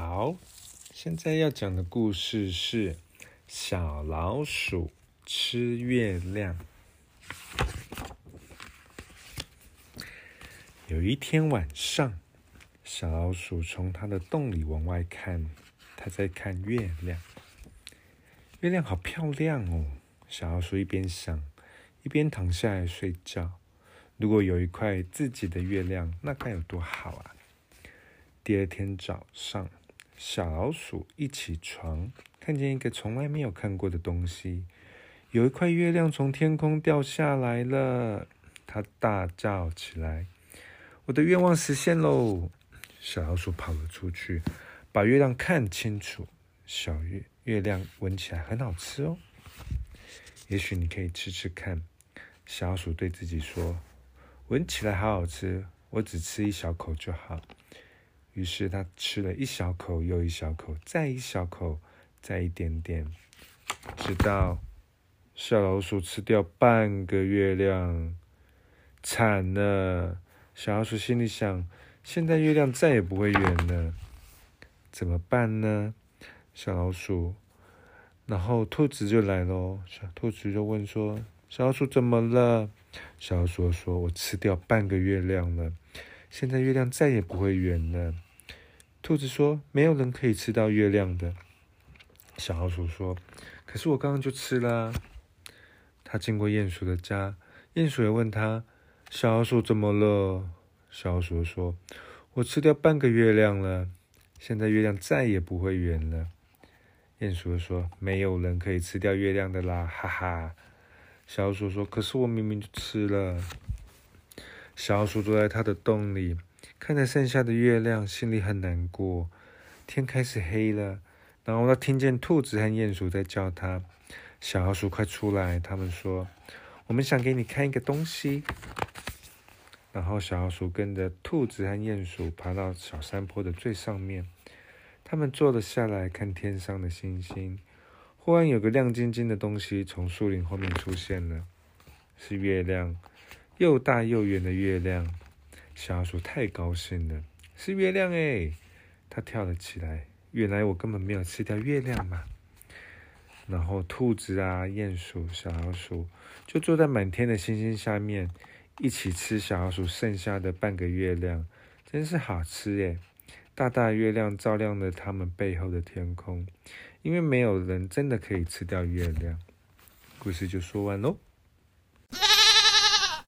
好，现在要讲的故事是小老鼠吃月亮。有一天晚上，小老鼠从它的洞里往外看，它在看月亮。月亮好漂亮哦！小老鼠一边想，一边躺下来睡觉。如果有一块自己的月亮，那该有多好啊！第二天早上。小老鼠一起床，看见一个从来没有看过的东西，有一块月亮从天空掉下来了。它大叫起来：“我的愿望实现喽！”小老鼠跑了出去，把月亮看清楚。小月月亮闻起来很好吃哦，也许你可以吃吃看。小老鼠对自己说：“闻起来好好吃，我只吃一小口就好。”于是他吃了一小口，又一小口，再一小口，再一点点，直到小老鼠吃掉半个月亮，惨了！小老鼠心里想：现在月亮再也不会圆了，怎么办呢？小老鼠，然后兔子就来了。小兔子就问说：“小老鼠怎么了？”小老鼠说：“我吃掉半个月亮了，现在月亮再也不会圆了。”兔子说：“没有人可以吃到月亮的。”小老鼠说：“可是我刚刚就吃了。”他经过鼹鼠的家，鼹鼠也问他：“小老鼠怎么了？”小老鼠说：“我吃掉半个月亮了，现在月亮再也不会圆了。”鼹鼠说：“没有人可以吃掉月亮的啦，哈哈。”小老鼠说：“可是我明明就吃了。”小老鼠坐在它的洞里。看着剩下的月亮，心里很难过。天开始黑了，然后他听见兔子和鼹鼠在叫他：“小老鼠，快出来！”他们说：“我们想给你看一个东西。”然后小老鼠跟着兔子和鼹鼠爬到小山坡的最上面，他们坐了下来看天上的星星。忽然，有个亮晶晶的东西从树林后面出现了，是月亮，又大又圆的月亮。小老鼠太高兴了，是月亮哎！它跳了起来。原来我根本没有吃掉月亮嘛！然后兔子啊、鼹鼠、小老鼠就坐在满天的星星下面，一起吃小老鼠剩下的半个月亮，真是好吃耶！大大月亮照亮了他们背后的天空，因为没有人真的可以吃掉月亮。故事就说完喽。